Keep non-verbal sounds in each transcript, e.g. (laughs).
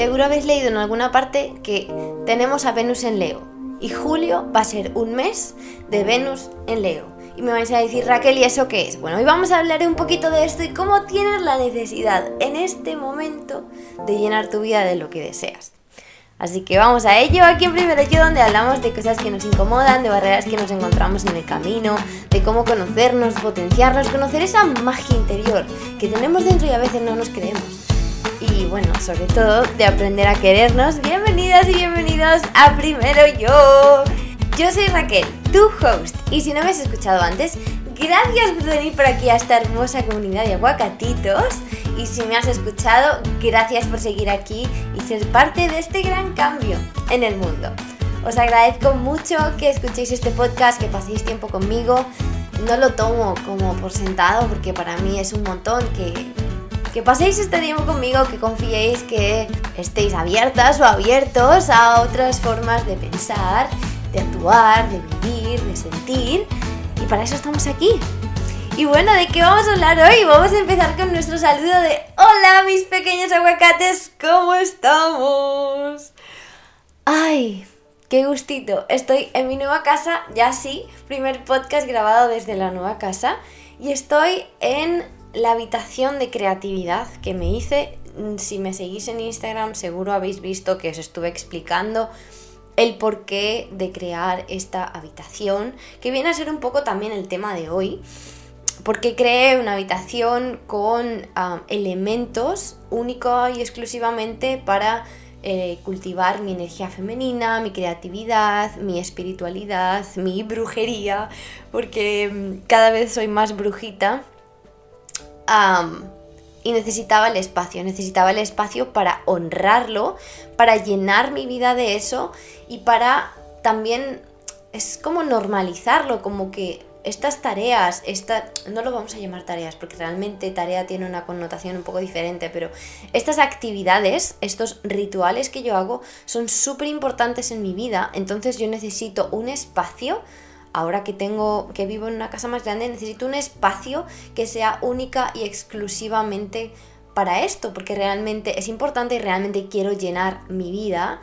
Seguro habéis leído en alguna parte que tenemos a Venus en Leo y julio va a ser un mes de Venus en Leo. Y me vais a decir, Raquel, ¿y eso qué es? Bueno, hoy vamos a hablar un poquito de esto y cómo tienes la necesidad en este momento de llenar tu vida de lo que deseas. Así que vamos a ello aquí en Yo, donde hablamos de cosas que nos incomodan, de barreras que nos encontramos en el camino, de cómo conocernos, potenciarnos, conocer esa magia interior que tenemos dentro y a veces no nos creemos. Y bueno, sobre todo de aprender a querernos. Bienvenidas y bienvenidos a Primero Yo. Yo soy Raquel, tu host, y si no me has escuchado antes, gracias por venir por aquí a esta hermosa comunidad de aguacatitos. Y si me has escuchado, gracias por seguir aquí y ser parte de este gran cambio en el mundo. Os agradezco mucho que escuchéis este podcast, que paséis tiempo conmigo. No lo tomo como por sentado porque para mí es un montón que, que paséis este tiempo conmigo, que confiéis, que estéis abiertas o abiertos a otras formas de pensar, de actuar, de vivir, de sentir. Y para eso estamos aquí, y bueno, ¿de qué vamos a hablar hoy? Vamos a empezar con nuestro saludo de Hola mis pequeños aguacates, ¿cómo estamos? Ay, qué gustito. Estoy en mi nueva casa, ya sí, primer podcast grabado desde la nueva casa. Y estoy en la habitación de creatividad que me hice. Si me seguís en Instagram seguro habéis visto que os estuve explicando el porqué de crear esta habitación, que viene a ser un poco también el tema de hoy porque creé una habitación con elementos únicos y exclusivamente para eh, cultivar mi energía femenina, mi creatividad, mi espiritualidad, mi brujería, porque mm, cada vez soy más brujita. Y necesitaba el espacio, necesitaba el espacio para honrarlo, para llenar mi vida de eso y para también es como normalizarlo, como que estas tareas, esta, no lo vamos a llamar tareas porque realmente tarea tiene una connotación un poco diferente, pero estas actividades, estos rituales que yo hago son súper importantes en mi vida, entonces yo necesito un espacio, ahora que tengo, que vivo en una casa más grande, necesito un espacio que sea única y exclusivamente para esto, porque realmente es importante y realmente quiero llenar mi vida.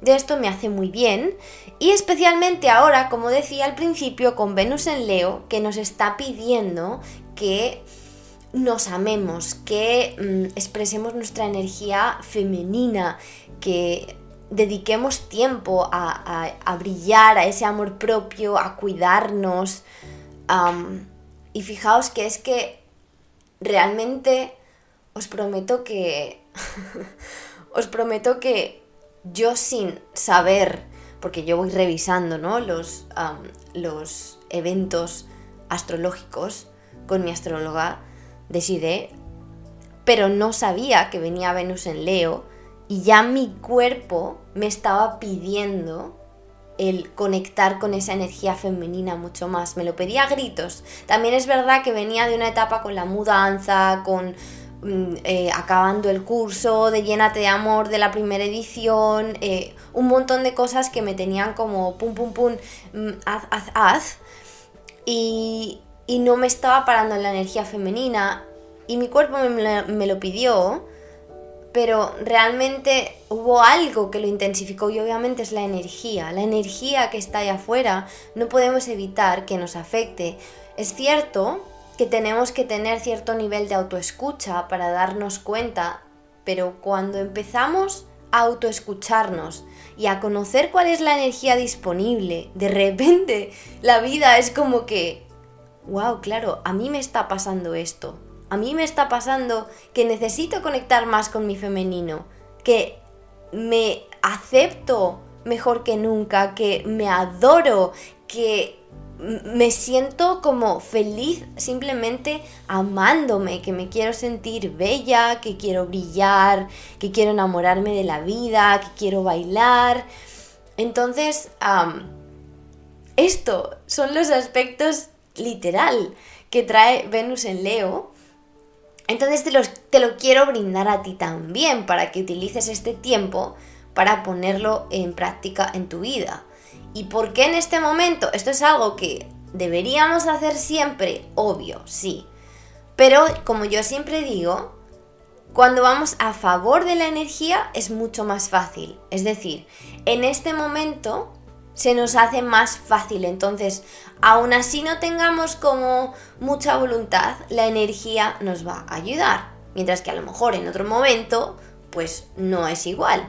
De esto me hace muy bien. Y especialmente ahora, como decía al principio, con Venus en Leo, que nos está pidiendo que nos amemos, que mm, expresemos nuestra energía femenina, que dediquemos tiempo a, brillar, a ese amor propio, a cuidarnos. y fijaos que es que realmente os prometo que... (laughs) os prometo que yo sin saber, porque yo voy revisando ¿no? los, los eventos astrológicos con mi astróloga, decidí, pero no sabía que venía Venus en Leo y ya mi cuerpo me estaba pidiendo el conectar con esa energía femenina mucho más. Me lo pedía a gritos. También es verdad que venía de una etapa con la mudanza, con Mm, eh, acabando el curso de Llénate de Amor de la primera edición, eh, un montón de cosas que me tenían como pum pum pum, mm, haz, haz, haz, y, no me estaba parando en la energía femenina y mi cuerpo me, me lo pidió, pero realmente hubo algo que lo intensificó y obviamente es la energía, la energía que está ahí afuera, no podemos evitar que nos afecte. Es cierto que tenemos que tener cierto nivel de autoescucha para darnos cuenta, pero cuando empezamos a autoescucharnos y a conocer cuál es la energía disponible, de repente la vida es como que, wow, claro, a mí me está pasando esto, a mí me está pasando que necesito conectar más con mi femenino, que me acepto mejor que nunca, que me adoro, que me siento como feliz simplemente amándome, que me quiero sentir bella, que quiero brillar, que quiero enamorarme de la vida, que quiero bailar. Entonces, esto son los aspectos literal que trae Venus en Leo. Entonces te, lo quiero brindar a ti también para que utilices este tiempo para ponerlo en práctica en tu vida. ¿Y por qué en este momento? Esto es algo que deberíamos hacer siempre, obvio, sí. Pero como yo siempre digo, Cuando vamos a favor de la energía es mucho más fácil. Es decir, en este momento se nos hace más fácil. Entonces, aún así no tengamos como mucha voluntad, la energía nos va a ayudar. Mientras que a lo mejor en otro momento, pues no es igual.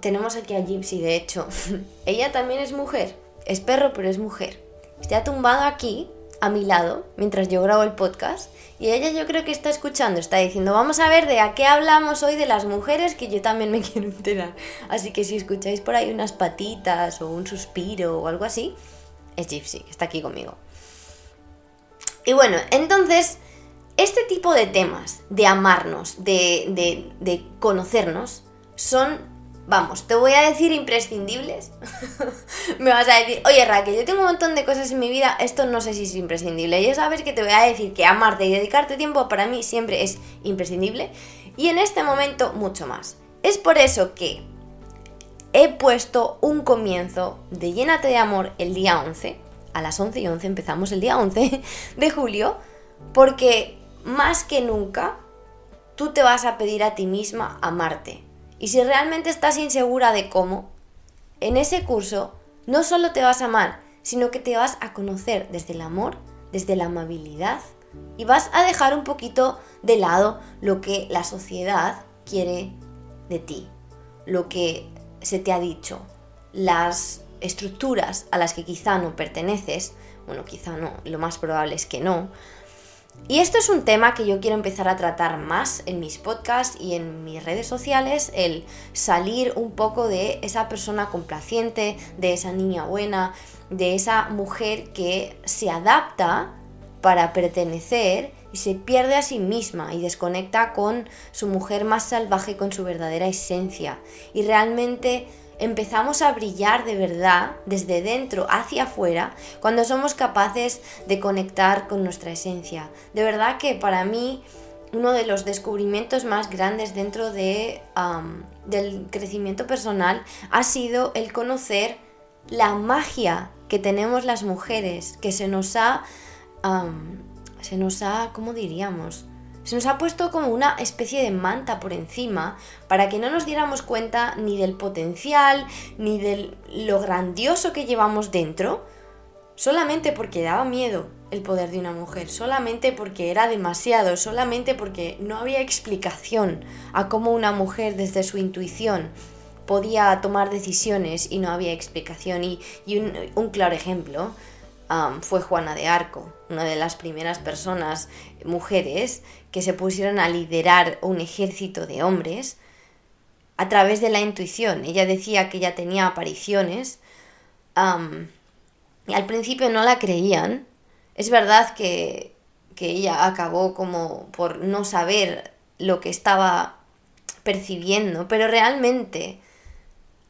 tenemos aquí a Gypsy, de hecho. (laughs) Ella también es mujer. Es perro, pero es mujer. Está tumbado aquí, a mi lado, mientras yo grabo el podcast. Y ella yo creo que está escuchando, está diciendo, vamos a ver de a qué hablamos hoy de las mujeres, que yo también me (laughs) quiero enterar. Así que si escucháis por ahí unas patitas o un suspiro o algo así, es Gypsy, que está aquí conmigo. Y bueno, entonces, este tipo de temas, de amarnos, de, de, de conocernos, son vamos, te voy a decir imprescindibles. (laughs) me vas a decir, oye Raquel, yo tengo un montón de cosas en mi vida, esto no sé si es imprescindible. Y ya sabes que te voy a decir que amarte y dedicarte tiempo para mí siempre es imprescindible. Y en este momento mucho más. Es por eso que he puesto un comienzo de Llénate de Amor el día 11. A las 11 y 11 empezamos el día 11 (laughs) de julio. Porque más que nunca tú te vas a pedir a ti misma amarte y si realmente estás insegura de cómo, en ese curso no solo te vas a amar, sino que te vas a conocer desde el amor, desde la amabilidad y vas a dejar un poquito de lado lo que la sociedad quiere de ti, lo que se te ha dicho, las estructuras a las que quizá no perteneces, bueno, quizá no, lo más probable es que no, y esto es un tema que yo quiero empezar a tratar más en mis podcasts y en mis redes sociales, el salir un poco de esa persona complaciente, de esa niña buena, de esa mujer que se adapta para pertenecer y se pierde a sí misma y desconecta con su mujer más salvaje, con su verdadera esencia. Y realmente empezamos a brillar de verdad desde dentro hacia afuera cuando somos capaces de conectar con nuestra esencia. De verdad que para mí uno de los descubrimientos más grandes dentro de, del crecimiento personal ha sido el conocer la magia que tenemos las mujeres, que se nos ha, se nos ha, ¿cómo diríamos? Se nos ha puesto como una especie de manta por encima para que no nos diéramos cuenta ni del potencial, ni de lo grandioso que llevamos dentro, solamente porque daba miedo el poder de una mujer, solamente porque era demasiado, solamente porque no había explicación a cómo una mujer desde su intuición podía tomar decisiones y no había explicación. Y, un claro ejemplo fue Juana de Arco, una de las primeras personas, mujeres, que se pusieron a liderar un ejército de hombres a través de la intuición. Ella decía que ella tenía apariciones y al principio no la creían. Es verdad que, que ella acabó como por no saber lo que estaba percibiendo, pero realmente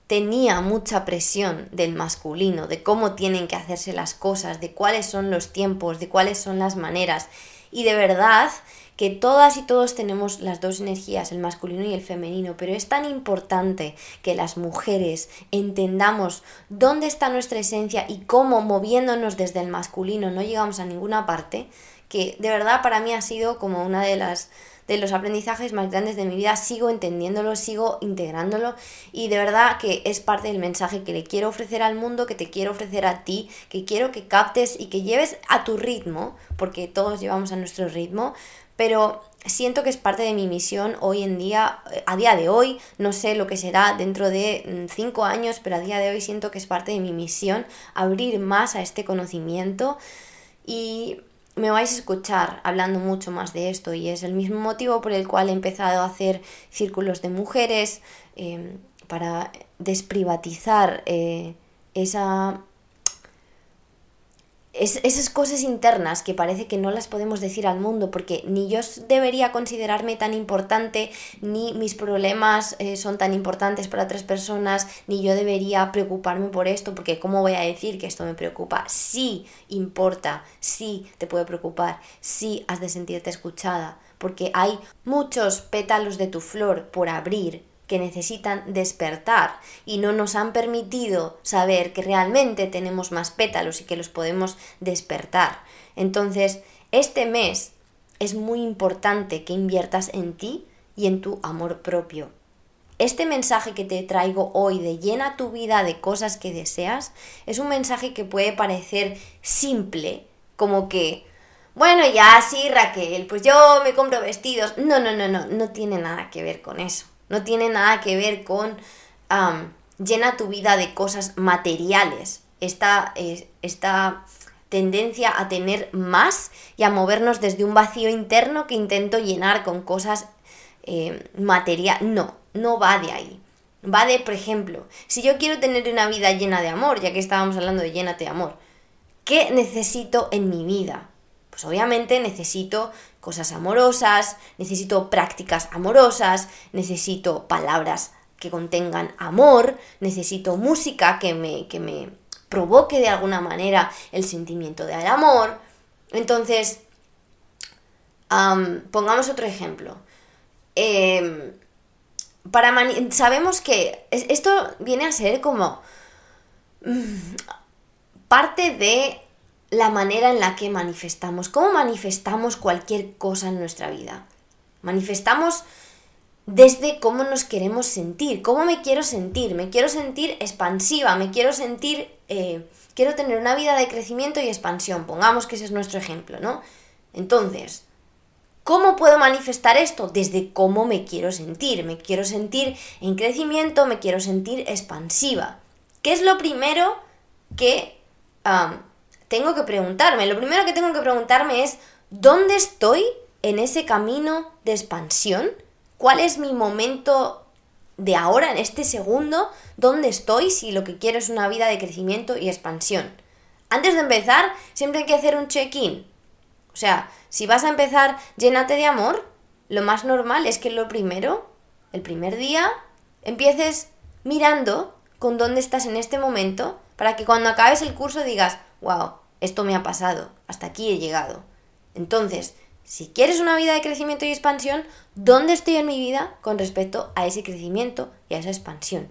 tenía mucha presión del masculino, de cómo tienen que hacerse las cosas, de cuáles son los tiempos, de cuáles son las maneras. Y de verdad que todas y todos tenemos las dos energías, el masculino y el femenino, pero es tan importante que las mujeres entendamos dónde está nuestra esencia y cómo moviéndonos desde el masculino no llegamos a ninguna parte, que de verdad para mí ha sido como una de las de los aprendizajes más grandes de mi vida, sigo entendiéndolo, sigo integrándolo y de verdad que es parte del mensaje que le quiero ofrecer al mundo, que te quiero ofrecer a ti, que quiero que captes y que lleves a tu ritmo, porque todos llevamos a nuestro ritmo, pero siento que es parte de mi misión hoy en día, eh, a día de hoy, no sé lo que será dentro de mm, cinco años, pero a día de hoy siento que es parte de mi misión abrir más a este conocimiento y me vais a escuchar hablando mucho más de esto y es el mismo motivo por el cual he empezado a hacer círculos de mujeres em, para desprivatizar eh, esa esas cosas internas que parece que no las podemos decir al mundo porque ni yo debería considerarme tan importante, ni mis problemas eh, son tan importantes para otras personas, ni yo debería preocuparme por esto porque ¿cómo voy a decir que esto me preocupa? Sí importa, sí te puede preocupar, sí has de sentirte escuchada porque hay muchos pétalos de tu flor por abrir que necesitan despertar y no nos han permitido saber que realmente tenemos más pétalos y que los podemos despertar. Entonces, este mes es muy importante que inviertas en ti y en tu amor propio. Este mensaje que te traigo hoy de llena tu vida de cosas que deseas es un mensaje que puede parecer simple, como que, bueno, ya sí, Raquel, pues yo me compro vestidos. No, no, no, no, no tiene nada que ver con eso. No tiene nada que ver con llena tu vida de cosas materiales. Esta, esta tendencia a tener más y a movernos desde un vacío interno que intento llenar con cosas eh, materiales. No, no va de ahí. Va de, por ejemplo, si yo quiero tener una vida llena de amor, ya que estábamos hablando de llénate de amor, ¿qué necesito en mi vida? Pues obviamente necesito cosas amorosas, necesito prácticas amorosas, necesito palabras que contengan amor, necesito música que me, que me provoque de alguna manera el sentimiento del amor. Entonces, pongamos otro ejemplo. Em, para sabemos que esto viene a ser como mm, parte de la manera en la que manifestamos, cómo manifestamos cualquier cosa en nuestra vida. Manifestamos desde cómo nos queremos sentir, cómo me quiero sentir, me quiero sentir expansiva, me quiero sentir, eh, quiero tener una vida de crecimiento y expansión, pongamos que ese es nuestro ejemplo, ¿no? Entonces, ¿cómo puedo manifestar esto? Desde cómo me quiero sentir, me quiero sentir en crecimiento, me quiero sentir expansiva. ¿Qué es lo primero que tengo que preguntarme? Lo primero que tengo que preguntarme es, ¿dónde estoy en ese camino de expansión? cuál es mi momento de ahora, en este segundo, dónde estoy si lo que quiero es una vida de crecimiento y expansión. Antes de empezar, siempre hay que hacer un check-in. O sea, si vas a empezar llénate de amor, lo más normal es que lo primero, el primer día, empieces mirando con dónde estás en este momento para que cuando acabes el curso digas, wow, esto me ha pasado, hasta aquí he llegado. Entonces, si quieres una vida de crecimiento y expansión, ¿dónde estoy en mi vida con respecto a ese crecimiento y a esa expansión?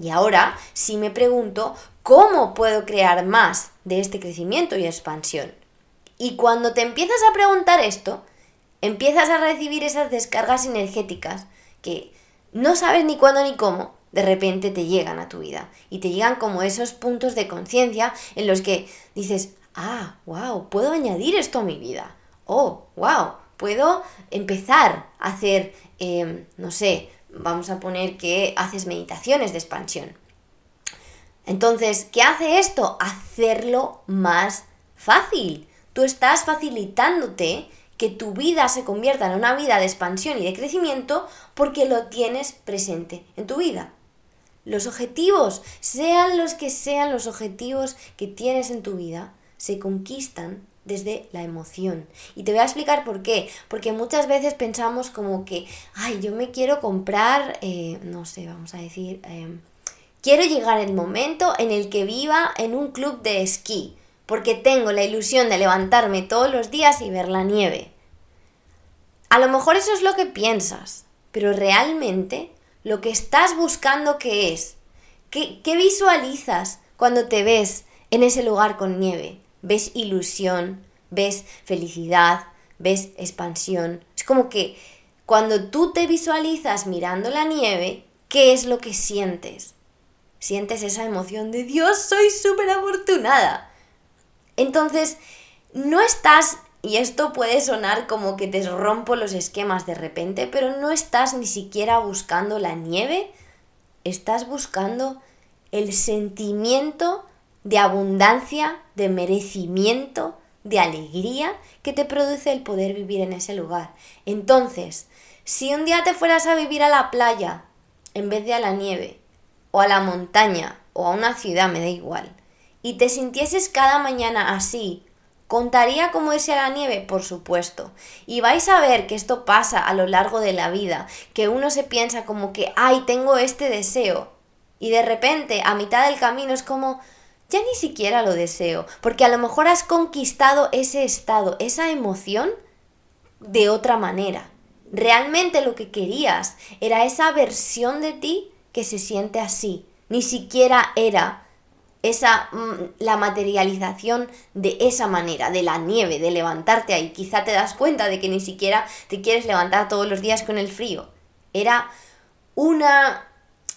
Y ahora sí me pregunto, ¿cómo puedo crear más de este crecimiento y expansión? Y cuando te empiezas a preguntar esto, empiezas a recibir esas descargas energéticas que no sabes ni cuándo ni cómo, de repente te llegan a tu vida. Y te llegan como esos puntos de conciencia en los que dices, ah, wow, puedo añadir esto a mi vida oh, wow, puedo empezar a hacer, em, no sé, vamos a poner que haces meditaciones de expansión. Entonces, ¿qué hace esto? Hacerlo más fácil. Tú estás facilitándote que tu vida se convierta en una vida de expansión y de crecimiento porque lo tienes presente en tu vida. Los objetivos, sean los que sean los objetivos que tienes en tu vida, se conquistan desde la emoción. Y te voy a explicar por qué. Porque muchas veces pensamos como que, ay, yo me quiero comprar, eh, no sé, vamos a decir, em, quiero llegar el momento en el que viva en un club de esquí. Porque tengo la ilusión de levantarme todos los días y ver la nieve. A lo mejor eso es lo que piensas, pero realmente lo que estás buscando qué es, ¿Qué, qué visualizas cuando te ves en ese lugar con nieve? ves ilusión, ves felicidad, ves expansión. Es como que cuando tú te visualizas mirando la nieve, ¿qué es lo que sientes? Sientes esa emoción de Dios, soy súper afortunada. Entonces, no estás, y esto puede sonar como que te rompo los esquemas de repente, pero no estás ni siquiera buscando la nieve, estás buscando el sentimiento de abundancia, de merecimiento, de alegría que te produce el poder vivir en ese lugar. Entonces, si un día te fueras a vivir a la playa en vez de a la nieve, o a la montaña, o a una ciudad, me da igual, y te sintieses cada mañana así, ¿Contaría cómo es a la nieve? Por supuesto. Y vais a ver que esto pasa a lo largo de la vida, que uno se piensa como que, ay, tengo este deseo. Y de repente, a mitad del camino es como, ya ni siquiera lo deseo, porque a lo mejor has conquistado ese estado, esa emoción de otra manera. Realmente lo que querías era esa versión de ti que se siente así. Ni siquiera era esa mm, la materialización de esa manera, de la nieve, de levantarte ahí. Quizá te das cuenta de que ni siquiera te quieres levantar todos los días con el frío. Era una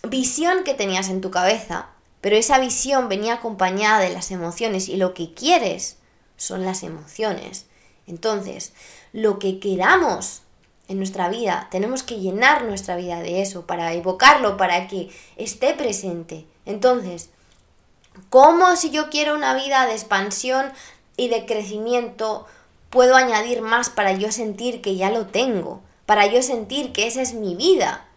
visión que tenías en tu cabeza, pero esa visión venía acompañada de las emociones y lo que quieres son las emociones. Entonces, lo que queramos en nuestra vida, tenemos que llenar nuestra vida de eso, para evocarlo, para que esté presente. Entonces, ¿cómo si yo quiero una vida de expansión y de crecimiento, puedo añadir más para yo sentir que ya lo tengo? Para yo sentir que esa es mi vida.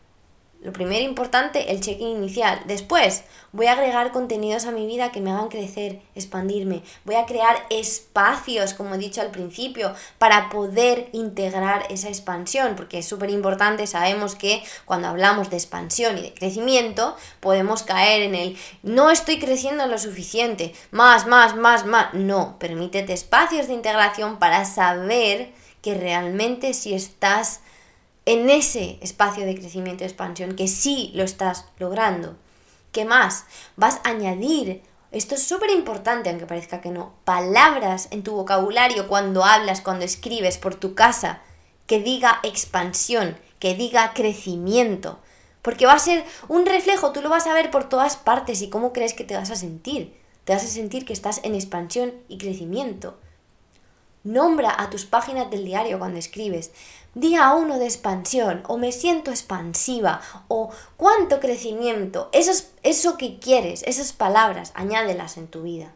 Lo primero importante, el check-in inicial. Después, voy a agregar contenidos a mi vida que me hagan crecer, expandirme. Voy a crear espacios, como he dicho al principio, para poder integrar esa expansión, porque es súper importante. Sabemos que cuando hablamos de expansión y de crecimiento, podemos caer en el no estoy creciendo lo suficiente, más, más, más, más. No, permítete espacios de integración para saber que realmente si estás en ese espacio de crecimiento y expansión, que sí lo estás logrando. ¿Qué más? Vas a añadir, esto es súper importante aunque parezca que no, palabras en tu vocabulario cuando hablas, cuando escribes por tu casa, que diga expansión, que diga crecimiento. Porque va a ser un reflejo, tú lo vas a ver por todas partes y cómo crees que te vas a sentir. Te vas a sentir que estás en expansión y crecimiento. Nombra a tus páginas del diario cuando escribes. Día uno de expansión, o me siento expansiva, o cuánto crecimiento. Eso, eso que quieres, esas palabras, añádelas en tu vida.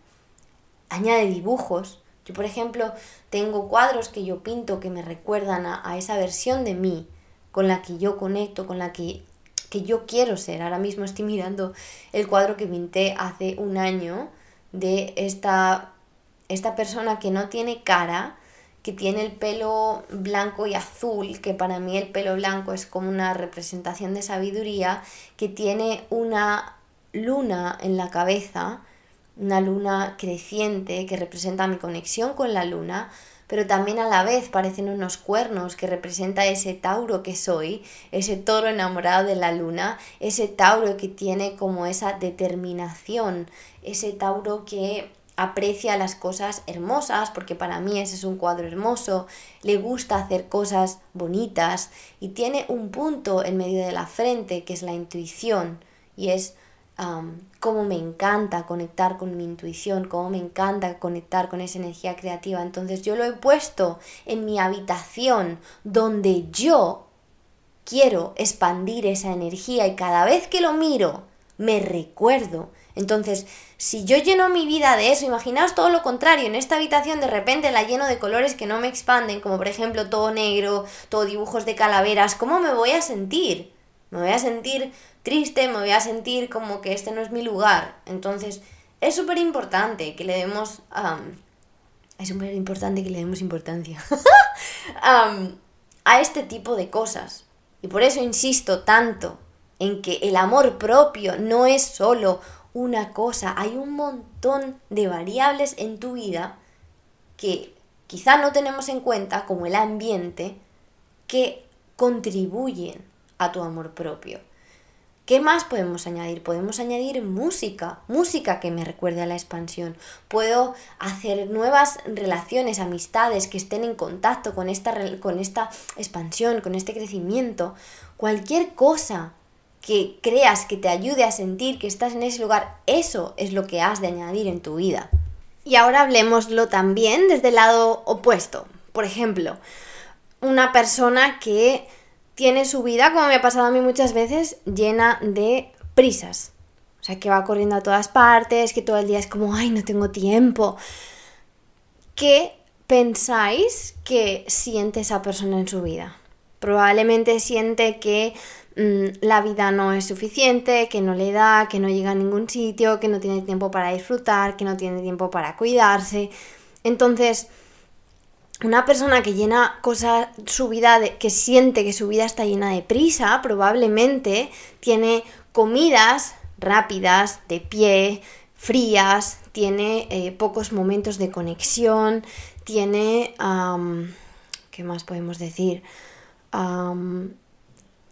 Añade dibujos. Yo, por ejemplo, tengo cuadros que yo pinto que me recuerdan a, esa versión de mí con la que yo conecto, con la que, que yo quiero ser. Ahora mismo estoy mirando el cuadro que pinté hace un año de esta esta persona que no tiene cara, que tiene el pelo blanco y azul, que para mí el pelo blanco es como una representación de sabiduría, que tiene una luna en la cabeza, una luna creciente que representa mi conexión con la luna, pero también a la vez parecen unos cuernos que representa ese Tauro que soy, ese toro enamorado de la luna, ese Tauro que tiene como esa determinación, ese Tauro que aprecia las cosas hermosas, porque para mí ese es un cuadro hermoso, le gusta hacer cosas bonitas y tiene un punto en medio de la frente que es la intuición y es cómo me encanta conectar con mi intuición, cómo me encanta conectar con esa energía creativa. Entonces yo lo he puesto en mi habitación donde yo quiero expandir esa energía y cada vez que lo miro me recuerdo entonces, si yo lleno mi vida de eso, imaginaos todo lo contrario, en esta habitación de repente la lleno de colores que no me expanden, como por ejemplo todo negro, todo dibujos de calaveras, ¿cómo me voy a sentir? Me voy a sentir triste, me voy a sentir como que este no es mi lugar. Entonces, es súper importante que le demos... es súper importante que le demos importancia (laughs) a este tipo de cosas. Y por eso insisto tanto en que el amor propio no es solo una cosa, hay un montón de variables en tu vida que quizá no tenemos en cuenta, como el ambiente, que contribuyen a tu amor propio. ¿Qué más podemos añadir? Podemos añadir música, música que me recuerde a la expansión. Puedo hacer nuevas relaciones, amistades que estén en contacto con esta, con esta expansión, con este crecimiento. Cualquier cosa que creas que te ayude a sentir que estás en ese lugar, eso es lo que has de añadir en tu vida. Y ahora hablemoslo también desde el lado opuesto. Por ejemplo, una persona que tiene su vida, como me ha pasado a mí muchas veces, llena de prisas. O sea, que va corriendo a todas partes, que todo el día es como, ay, no tengo tiempo. ¿Qué pensáis que siente esa persona en su vida? Probablemente siente que la vida no es suficiente, que no le da, que no llega a ningún sitio, que no tiene tiempo para disfrutar, que no tiene tiempo para cuidarse. Entonces, una persona que llena cosas, su vida, que siente que su vida está llena de prisa, probablemente tiene comidas rápidas, de pie, frías, tiene eh, pocos momentos de conexión, tiene... ¿Qué más podemos decir?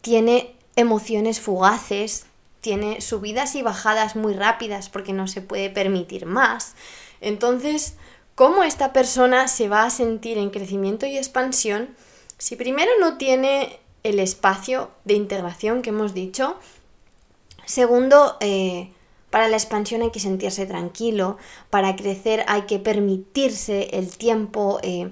tiene emociones fugaces, tiene subidas y bajadas muy rápidas porque no se puede permitir más. Entonces, ¿cómo esta persona se va a sentir en crecimiento y expansión si primero no tiene el espacio de integración que hemos dicho? Segundo, eh, para la expansión hay que sentirse tranquilo, para crecer hay que permitirse el tiempo eh,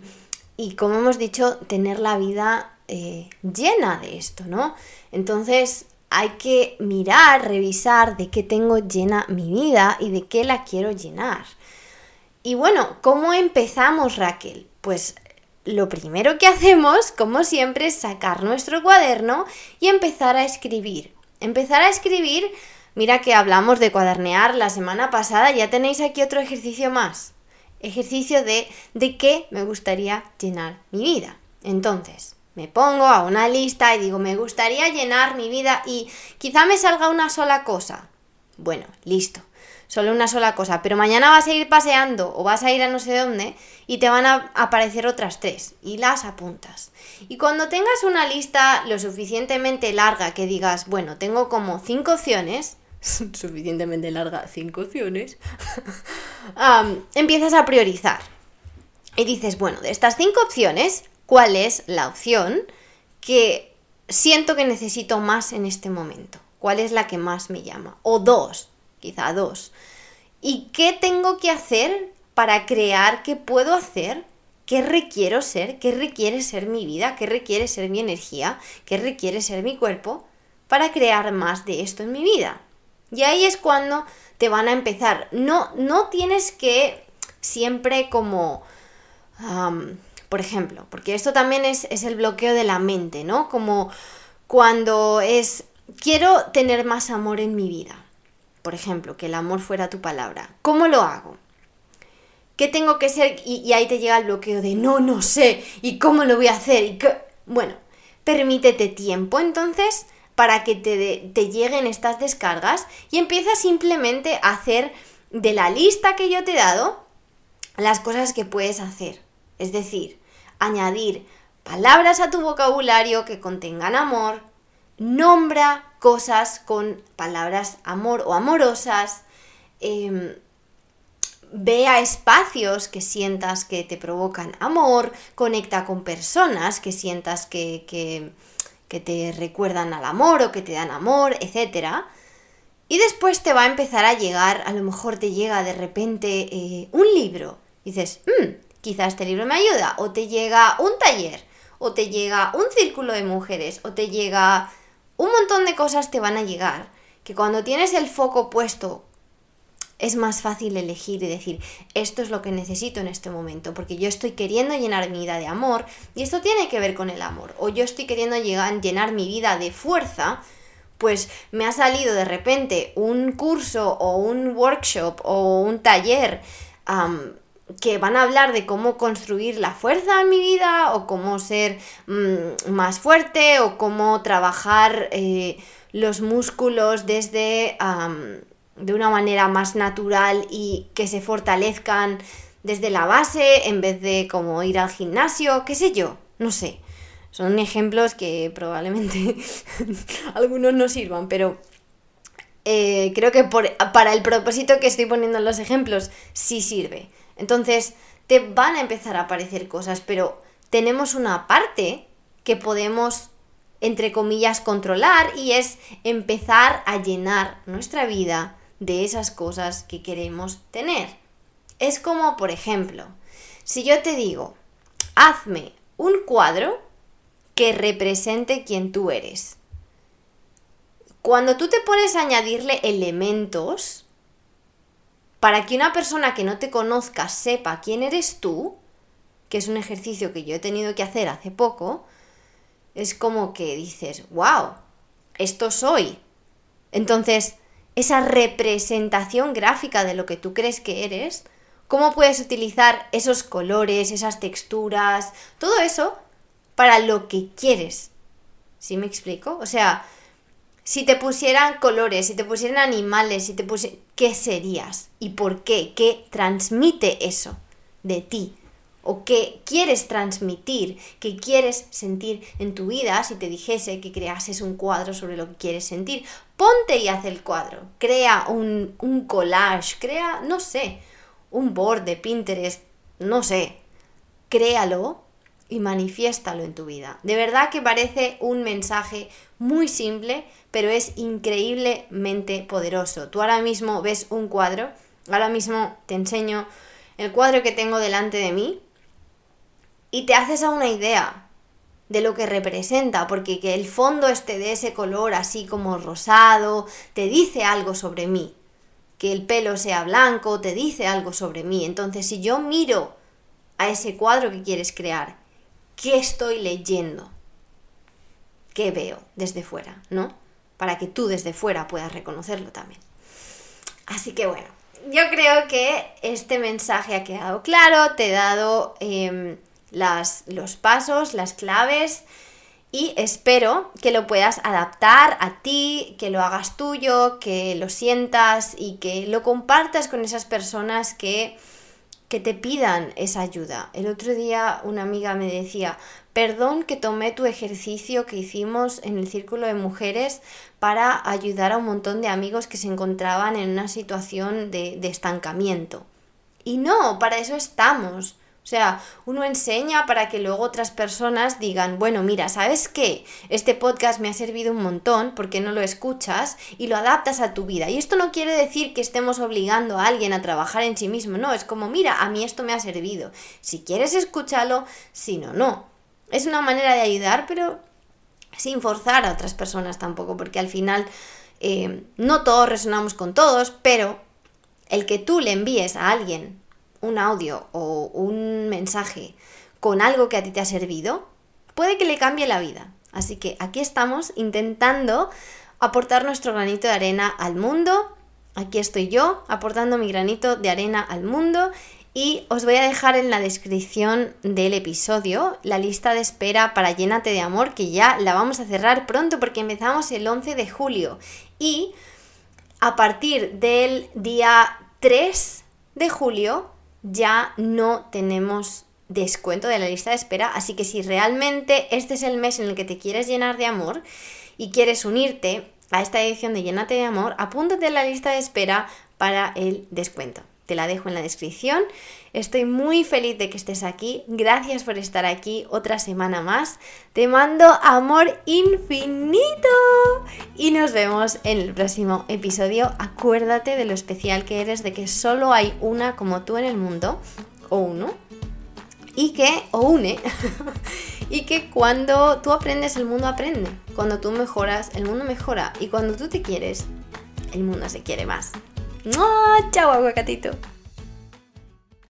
y, como hemos dicho, tener la vida eh, llena de esto, ¿no? Entonces hay que mirar, revisar de qué tengo llena mi vida y de qué la quiero llenar. Y bueno, ¿cómo empezamos Raquel? Pues lo primero que hacemos, como siempre, es sacar nuestro cuaderno y empezar a escribir. Empezar a escribir Mira que hablamos de cuadernear la semana pasada, ya tenéis aquí otro ejercicio más. Ejercicio de de qué me gustaría llenar mi vida. Entonces, me pongo a una lista y digo, me gustaría llenar mi vida y quizá me salga una sola cosa. Bueno, listo. Solo una sola cosa, pero mañana vas a ir paseando o vas a ir a no sé dónde y te van a aparecer otras tres y las apuntas. Y cuando tengas una lista lo suficientemente larga que digas, bueno, tengo como cinco opciones, (laughs) suficientemente larga, cinco opciones, (laughs) empiezas a priorizar. Y dices, bueno, de estas cinco opciones, ¿cuál es la opción que siento que necesito más en este momento? ¿Cuál es la que más me llama? O dos, quizá dos. ¿Y qué tengo que hacer para crear qué puedo hacer? ¿Qué requiero ser? ¿Qué requiere ser mi vida? ¿Qué requiere ser mi energía? ¿Qué requiere ser mi cuerpo? Para crear más de esto en mi vida. Y ahí es cuando te van a empezar. No, no tienes que siempre como... por ejemplo, porque esto también es, es el bloqueo de la mente, ¿no? Como cuando es, quiero tener más amor en mi vida. Por ejemplo, que el amor fuera tu palabra. ¿Cómo lo hago? ¿Qué tengo que ser? Y, ahí te llega el bloqueo de no, no sé. ¿Y cómo lo voy a hacer? ¿Y Bueno, permítete tiempo entonces para que te, te lleguen estas descargas y empieza simplemente a hacer de la lista que yo te he dado las cosas que puedes hacer. Es decir, añadir palabras a tu vocabulario que contengan amor, nombra cosas con palabras amor o amorosas, eh, vea espacios que sientas que te provocan amor, conecta con personas que sientas que, que te recuerdan al amor o que te dan amor, etc. Y después te va a empezar a llegar, a lo mejor te llega de repente eh, un libro. dices, mmm, quizá este libro me ayuda. O te llega un taller, o te llega un círculo de mujeres, o te llega un montón de cosas te van a llegar. Que cuando tienes el foco puesto es más fácil elegir y decir, esto es lo que necesito en este momento, porque yo estoy queriendo llenar mi vida de amor y esto tiene que ver con el amor, o yo estoy queriendo llenar mi vida de fuerza, pues me ha salido de repente un curso o un workshop o un taller que van a hablar de cómo construir la fuerza en mi vida o cómo ser mm, más fuerte o cómo trabajar eh, los músculos desde de una manera más natural y que se fortalezcan desde la base en vez de como ir al gimnasio, qué sé yo, no sé. Son ejemplos que probablemente (laughs) algunos no sirvan, pero eh, creo que para el propósito que estoy poniendo en los ejemplos sí sirve. Entonces te van a empezar a aparecer cosas, pero tenemos una parte que podemos entre comillas, controlar y es empezar a llenar nuestra vida de esas cosas que queremos tener. Es como, por ejemplo, si yo te digo, hazme un cuadro que represente quien tú eres. Cuando tú te pones a añadirle elementos, para que una persona que no te conozca sepa quién eres tú, que es un ejercicio que yo he tenido que hacer hace poco, es como que dices, wow, esto soy. Entonces, esa representación gráfica de lo que tú crees que eres, cómo puedes utilizar esos colores, esas texturas, todo eso para lo que quieres. ¿Sí me explico? O sea, si te pusieran colores, si te pusieran animales, si te pusieran... ¿Qué serías? ¿Y por qué? ¿Qué transmite eso de ti? o qué quieres transmitir, qué quieres sentir en tu vida si te dijese que creases un cuadro sobre lo que quieres sentir. Ponte y haz el cuadro, crea un, un collage, crea, no sé, un board de Pinterest, no sé, créalo y manifiéstalo en tu vida. De verdad que parece un mensaje muy simple, pero es increíblemente poderoso. Tú ahora mismo ves un cuadro, ahora mismo te enseño el cuadro que tengo delante de mí y te haces a una idea de lo que representa, porque que el fondo esté de ese color así como rosado, te dice algo sobre mí. Que el pelo sea blanco, te dice algo sobre mí. Entonces, si yo miro a ese cuadro que quieres crear, ¿qué estoy leyendo? ¿Qué veo desde fuera? ¿No? Para que tú desde fuera puedas reconocerlo también. Así que bueno, yo creo que este mensaje ha quedado claro, te he dado... Em, las, los pasos, las claves y espero que lo puedas adaptar a ti, que lo hagas tuyo, que lo sientas y que lo compartas con esas personas que, que te pidan esa ayuda. El otro día una amiga me decía, perdón que tomé tu ejercicio que hicimos en el círculo de mujeres para ayudar a un montón de amigos que se encontraban en una situación de, de estancamiento. Y no, para eso estamos. O sea, uno enseña para que luego otras personas digan, bueno, mira, ¿sabes qué? Este podcast me ha servido un montón porque no lo escuchas y lo adaptas a tu vida. Y esto no quiere decir que estemos obligando a alguien a trabajar en sí mismo, no, es como, mira, a mí esto me ha servido. Si quieres, escúchalo, si no, no. Es una manera de ayudar, pero sin forzar a otras personas tampoco, porque al final eh, no todos resonamos con todos, pero el que tú le envíes a alguien un audio o un mensaje con algo que a ti te ha servido, puede que le cambie la vida. Así que aquí estamos intentando aportar nuestro granito de arena al mundo. Aquí estoy yo aportando mi granito de arena al mundo y os voy a dejar en la descripción del episodio la lista de espera para Llénate de Amor, que ya la vamos a cerrar pronto porque empezamos el 11 de julio. Y a partir del día 3 de julio ya no tenemos descuento de la lista de espera, así que si realmente este es el mes en el que te quieres llenar de amor y quieres unirte a esta edición de Llénate de Amor, apúntate en la lista de espera para el descuento. Te la dejo en la descripción. Estoy muy feliz de que estés aquí. Gracias por estar aquí otra semana más. Te mando amor infinito. Y nos vemos en el próximo episodio. Acuérdate de lo especial que eres, de que solo hay una como tú en el mundo, o uno, y que, o une, (laughs) y que cuando tú aprendes, el mundo aprende. Cuando tú mejoras, el mundo mejora. Y cuando tú te quieres, el mundo se quiere más. ¡Chao, aguacatito!